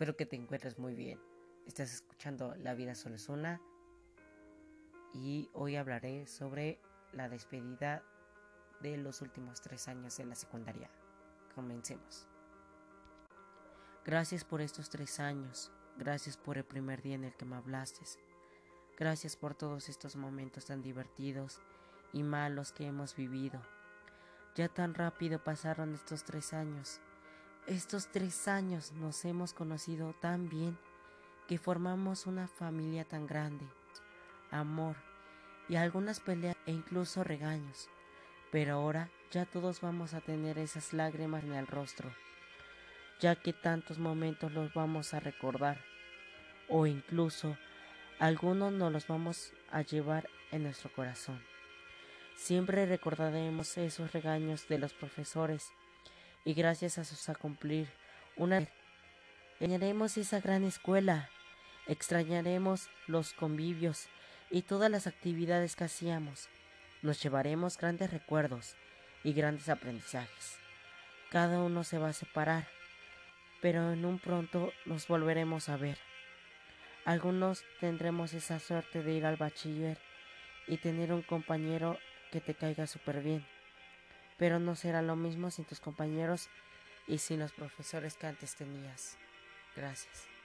Espero que te encuentres muy bien. Estás escuchando La vida solo es una y hoy hablaré sobre la despedida de los últimos tres años de la secundaria. Comencemos. Gracias por estos tres años. Gracias por el primer día en el que me hablaste. Gracias por todos estos momentos tan divertidos y malos que hemos vivido. Ya tan rápido pasaron estos tres años. Estos tres años nos hemos conocido tan bien que formamos una familia tan grande, amor y algunas peleas e incluso regaños. Pero ahora ya todos vamos a tener esas lágrimas en el rostro, ya que tantos momentos los vamos a recordar, o incluso algunos nos los vamos a llevar en nuestro corazón. Siempre recordaremos esos regaños de los profesores y gracias a sus a cumplir una extrañaremos esa gran escuela, extrañaremos los convivios y todas las actividades que hacíamos. Nos llevaremos grandes recuerdos y grandes aprendizajes. Cada uno se va a separar, pero en un pronto nos volveremos a ver. Algunos tendremos esa suerte de ir al bachiller y tener un compañero que te caiga súper bien pero no será lo mismo sin tus compañeros y sin los profesores que antes tenías. Gracias.